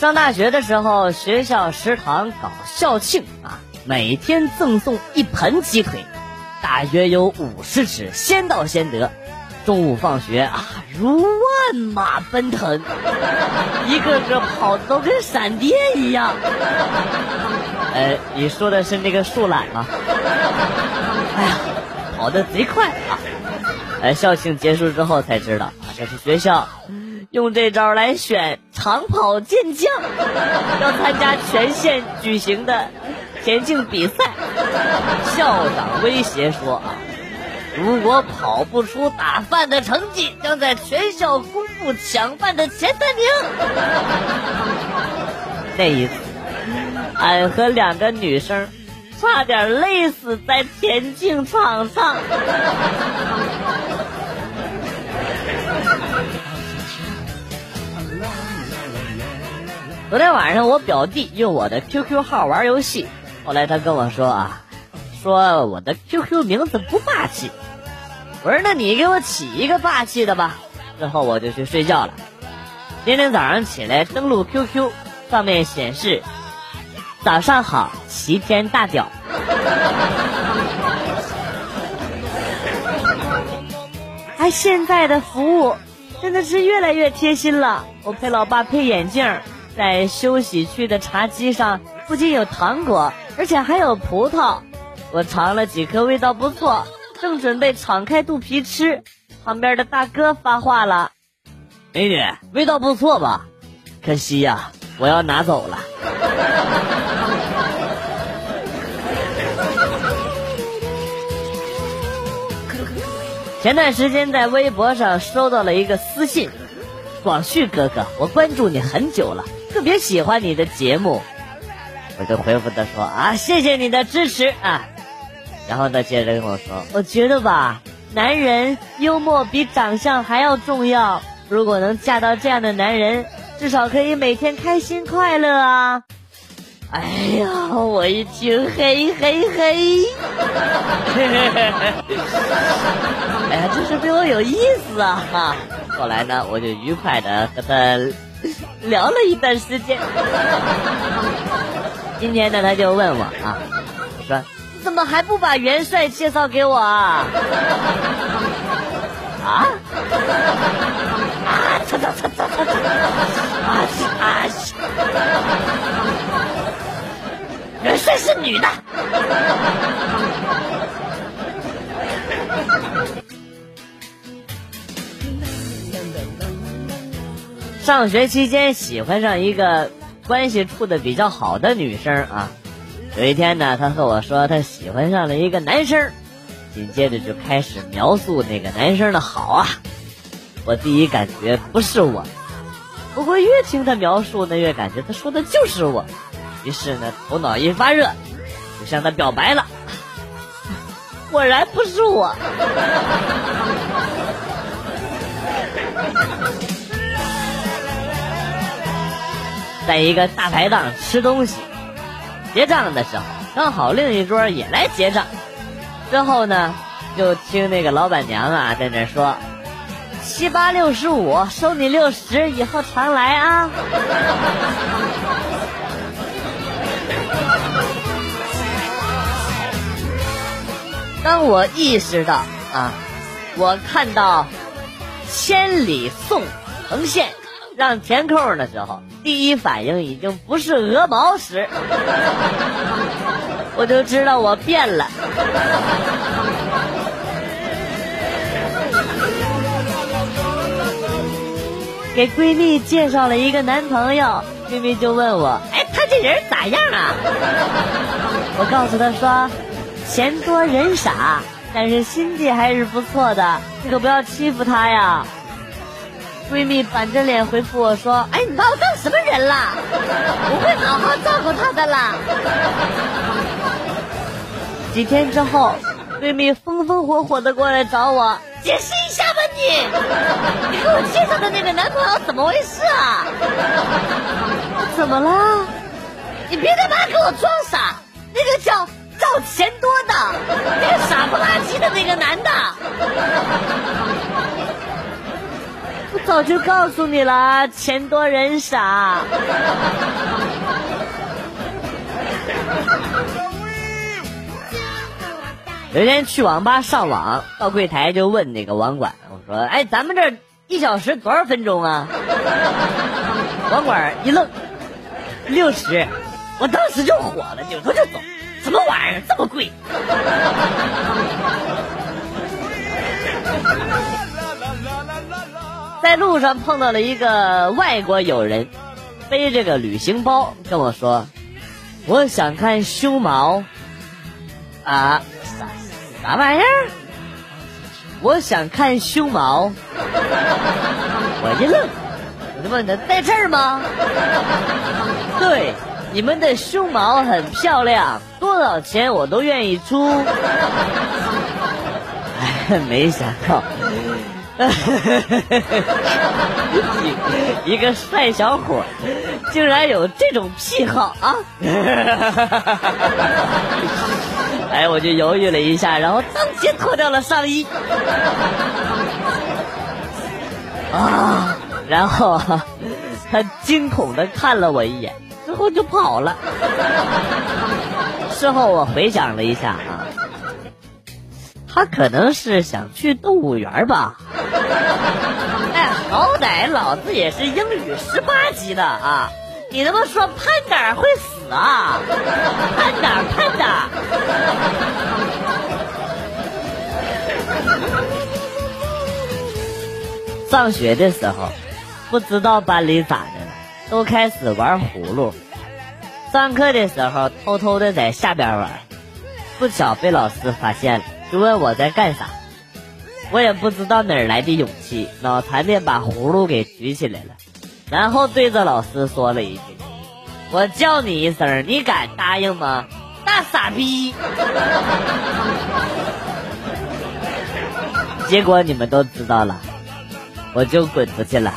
上大学的时候，学校食堂搞校庆啊，每天赠送一盆鸡腿，大约有五十只，先到先得。中午放学啊，如万马奔腾，一个个跑的都跟闪电一样。呃，你说的是那个树懒吗？哎呀，跑的贼快啊！呃，校庆结束之后才知道，这是学校。用这招来选长跑健将，要参加全县举行的田径比赛。校长威胁说啊，如果跑不出打饭的成绩，将在全校公布抢饭的前三名。那一次，俺和两个女生差点累死在田径场上。昨天晚上我表弟用我的 QQ 号玩游戏，后来他跟我说啊，说我的 QQ 名字不霸气。我说那你给我起一个霸气的吧。之后我就去睡觉了。今天早上起来登录 QQ，上面显示早上好，齐天大屌。哎，现在的服务真的是越来越贴心了。我陪老爸配眼镜。在休息区的茶几上，不仅有糖果，而且还有葡萄。我尝了几颗，味道不错，正准备敞开肚皮吃，旁边的大哥发话了：“美女，味道不错吧？可惜呀，我要拿走了。”前段时间在微博上收到了一个私信：“广旭哥哥，我关注你很久了。”特别喜欢你的节目，我就回复他说啊，谢谢你的支持啊。然后他接着跟我说，我觉得吧，男人幽默比长相还要重要。如果能嫁到这样的男人，至少可以每天开心快乐啊。哎呀，我一听，嘿嘿嘿，哎呀，真是对我有意思啊哈。后来呢，我就愉快的和他。聊了一段时间，今天呢，他就问我啊，说你怎么还不把元帅介绍给我啊？啊？啊！擦擦擦擦擦！啊啊！元帅是女的。上学期间喜欢上一个关系处的比较好的女生啊，有一天呢，她和我说她喜欢上了一个男生，紧接着就开始描述那个男生的好啊。我第一感觉不是我，不过越听他描述呢，越感觉他说的就是我。于是呢，头脑一发热，就向他表白了。果然不是我。在一个大排档吃东西，结账的时候，刚好另一桌也来结账。之后呢，就听那个老板娘啊在那说：“七八六十五，收你六十，以后常来啊。”当我意识到啊，我看到千里送横线让填空的时候。第一反应已经不是鹅毛时，我就知道我变了。给闺蜜介绍了一个男朋友，闺蜜就问我：“哎，他这人咋样啊？”我告诉她说：“钱多人傻，但是心地还是不错的，你可不要欺负他呀。”闺蜜板着脸回复我说：“哎，你把我当什么人了？我会好好照顾他的啦。”几天之后，闺蜜风风火火的过来找我，解释一下吧你，你给我介绍的那个男朋友怎么回事啊？怎么了？你别他妈给我装傻！那个叫赵钱多的，那个傻不拉几的那个男的。早就告诉你了，钱多人傻。有一天去网吧上网，到柜台就问那个网管，我说：“哎，咱们这一小时多少分钟啊？”网管一愣，六十。我当时就火了，扭头就走。什么玩意儿这么贵？在路上碰到了一个外国友人，背着个旅行包跟我说：“我想看胸毛。”啊？啥玩意儿？我想看胸毛。我一愣，我就问他在这儿吗？对。你们的胸毛很漂亮，多少钱我都愿意出。哎，没想到，一个帅小伙竟然有这种癖好啊！哎，我就犹豫了一下，然后当即脱掉了上衣。啊！然后他惊恐的看了我一眼。之后就跑了。事后我回想了一下，他可能是想去动物园吧。哎，好歹老子也是英语十八级的啊！你他妈说潘达会死啊？潘达潘达。上学的时候，不知道班里咋的了。都开始玩葫芦，上课的时候偷偷的在下边玩，不巧被老师发现了，就问我在干啥。我也不知道哪来的勇气，脑残的把葫芦给举起来了，然后对着老师说了一句：“我叫你一声，你敢答应吗？”大傻逼！结果你们都知道了，我就滚出去了。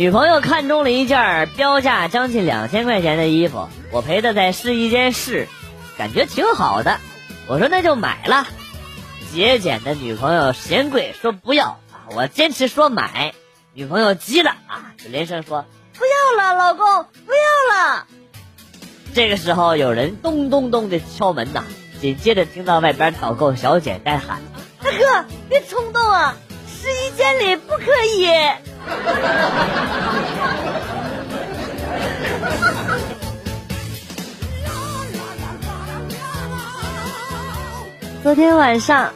女朋友看中了一件标价将近两千块钱的衣服，我陪她在试衣间试，感觉挺好的。我说那就买了。节俭的女朋友嫌贵，说不要啊。我坚持说买，女朋友急了啊，就连声说不要了，老公不要了。这个时候有人咚咚咚的敲门呐，紧接着听到外边导购小姐在喊：“大哥，别冲动啊，试衣间里不可以。” 昨天晚上，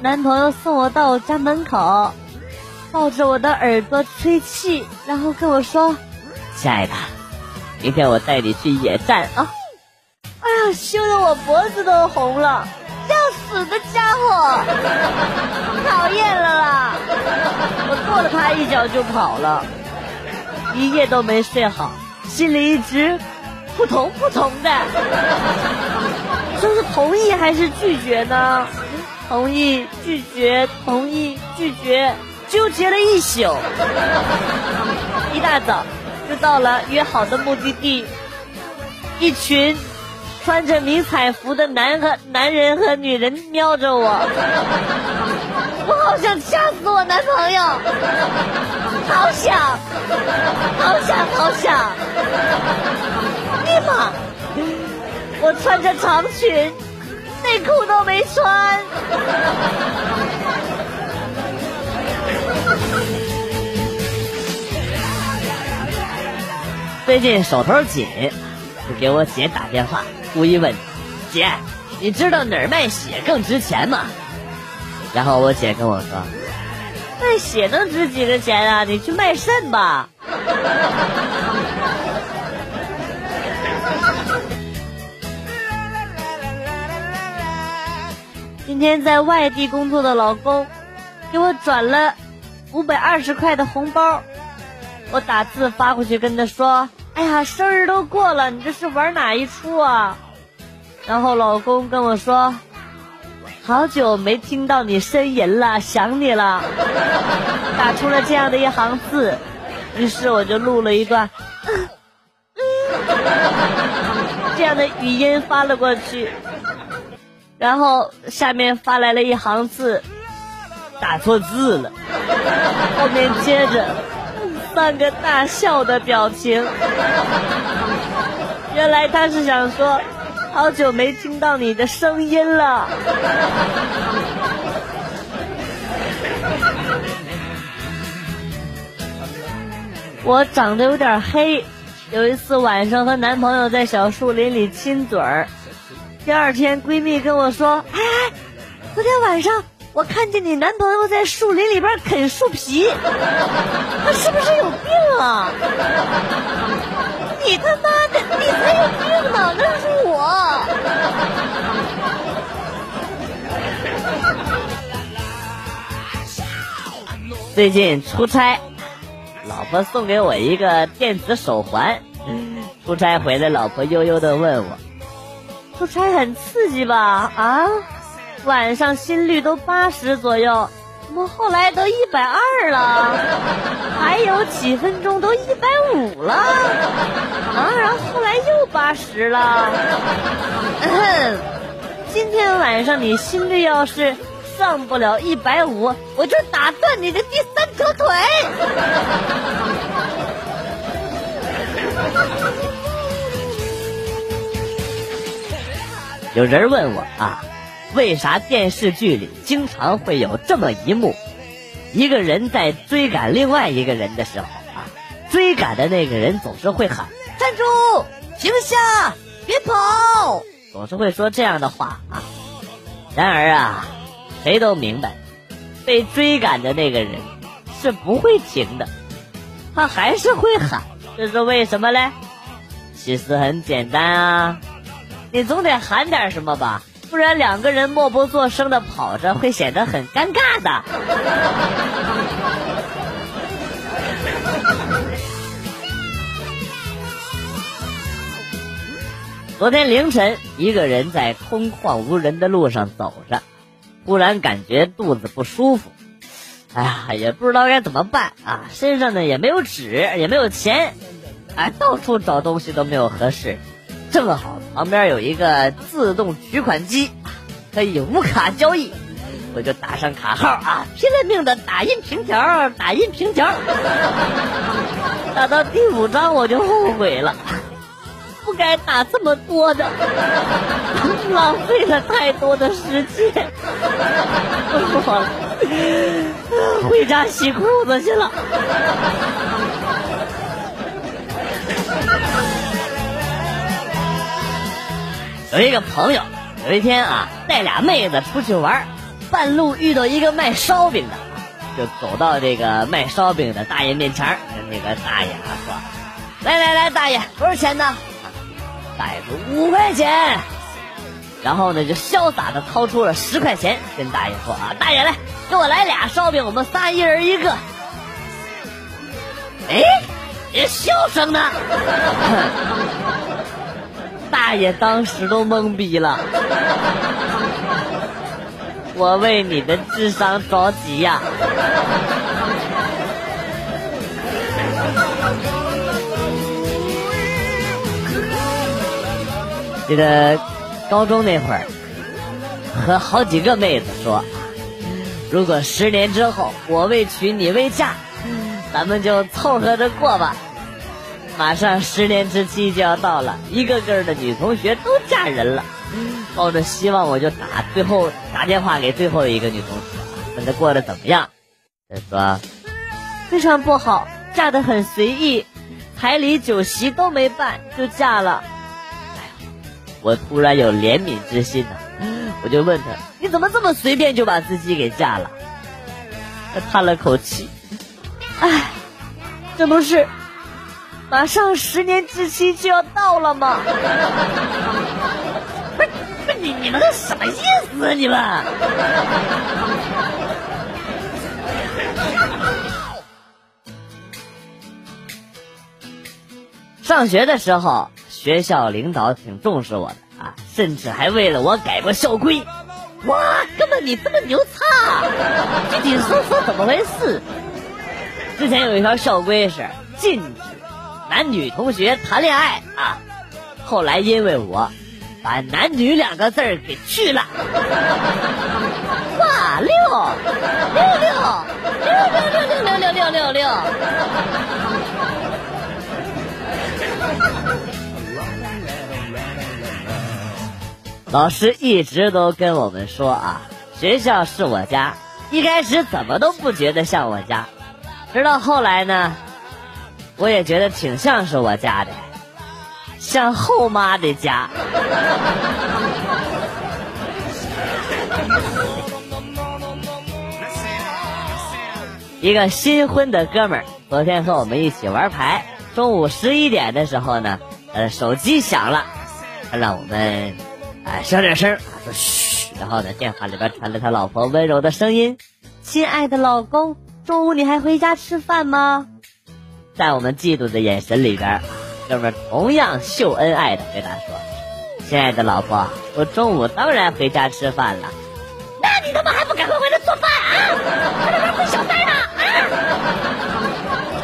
男朋友送我到我家门口，抱着我的耳朵吹气，然后跟我说：“亲爱的，明天我带你去野战啊！”哎呀，羞得我脖子都红了。死的家伙，讨厌了啦！我跺了他一脚就跑了，一夜都没睡好，心里一直扑通扑通的。这是同意还是拒绝呢？同意、拒绝、同意、拒绝，纠结了一宿。一大早就到了约好的目的地，一群。穿着迷彩服的男和男人和女人瞄着我，我好想掐死我男朋友，好想，好想，好想！尼玛，我穿着长裙，内裤都没穿。最近手头紧，就给我姐打电话。故意问姐：“你知道哪儿卖血更值钱吗？”然后我姐跟我说：“卖血能值几个钱啊？你去卖肾吧。”今天在外地工作的老公给我转了五百二十块的红包，我打字发过去跟他说。哎呀，生日都过了，你这是玩哪一出啊？然后老公跟我说，好久没听到你呻吟了，想你了，打出了这样的一行字，于是我就录了一段，这样的语音发了过去。然后下面发来了一行字，打错字了，后面接着三个大笑的表情。原来他是想说，好久没听到你的声音了。我长得有点黑，有一次晚上和男朋友在小树林里亲嘴儿。第二天，闺蜜跟我说：“哎，昨天晚上我看见你男朋友在树林里边啃树皮，他是不是有病啊？”你他妈的，你才有病呢！那是我。最近出差，老婆送给我一个电子手环。出差回来，老婆悠悠的问我。出差很刺激吧？啊，晚上心率都八十左右，怎么后来都一百二了？还有几分钟都一百五了，啊，然后后来又八十了。今天晚上你心率要是上不了一百五，我就打断你的第三条腿。有人问我啊，为啥电视剧里经常会有这么一幕？一个人在追赶另外一个人的时候啊，追赶的那个人总是会喊“站住，停下，别跑”，总是会说这样的话啊。然而啊，谁都明白，被追赶的那个人是不会停的，他还是会喊，这是为什么嘞？其实很简单啊。你总得喊点什么吧，不然两个人默不作声的跑着，会显得很尴尬的。昨天凌晨，一个人在空旷无人的路上走着，忽然感觉肚子不舒服，哎呀，也不知道该怎么办啊！身上呢也没有纸，也没有钱，哎，到处找东西都没有合适。正好旁边有一个自动取款机，可以无卡交易，我就打上卡号啊，拼了命的打印凭条，打印凭条。打到第五张我就后悔了，不该打这么多的，浪费了太多的时间。不说了，回家洗裤子去了。有一个朋友，有一天啊，带俩妹子出去玩，半路遇到一个卖烧饼的，就走到这个卖烧饼的大爷面前，跟那个大爷啊说：“来来来，大爷，多少钱呢？”大爷说：“五块钱。”然后呢，就潇洒的掏出了十块钱，跟大爷说：“啊，大爷来，给我来俩烧饼，我们仨一人一个。”哎，这笑声呢？大爷当时都懵逼了，我为你的智商着急呀！记得高中那会儿，和好几个妹子说，如果十年之后我未娶你未嫁，咱们就凑合着过吧。马上十年之期就要到了，一个个的女同学都嫁人了，抱着希望我就打最后打电话给最后一个女同学，问她过得怎么样。她说非常不好，嫁得很随意，彩礼酒席都没办就嫁了。哎呀，我突然有怜悯之心呐，我就问她你怎么这么随便就把自己给嫁了？她叹了口气，唉，这不是。马上十年之期就要到了吗？不是，不是你你们什么意思啊？你们？上学的时候，学校领导挺重视我的啊，甚至还为了我改过校规。哇，哥们你这么牛叉！具体说说怎么回事？之前有一条校规是禁止。男女同学谈恋爱啊，后来因为我把男女两个字儿给去了。哇，六六六六六六六六六六六六。老师一直都跟我们说啊，学校是我家。一开始怎么都不觉得像我家，直到后来呢，我也觉得挺像是我家的，像后妈的家。一个新婚的哥们儿昨天和我们一起玩牌，中午十一点的时候呢，呃，手机响了，他让我们哎小点声，说嘘。然后呢，电话里边传来他老婆温柔的声音：“亲爱的老公，中午你还回家吃饭吗？”在我们嫉妒的眼神里边，哥们同样秀恩爱的对他说：“亲爱的老婆，我中午当然回家吃饭了。”那你他妈还不赶快回来做饭啊？在那边混小三呢啊！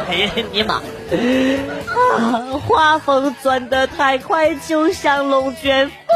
哎呀尼玛！啊，画风转得太快，就像龙卷风。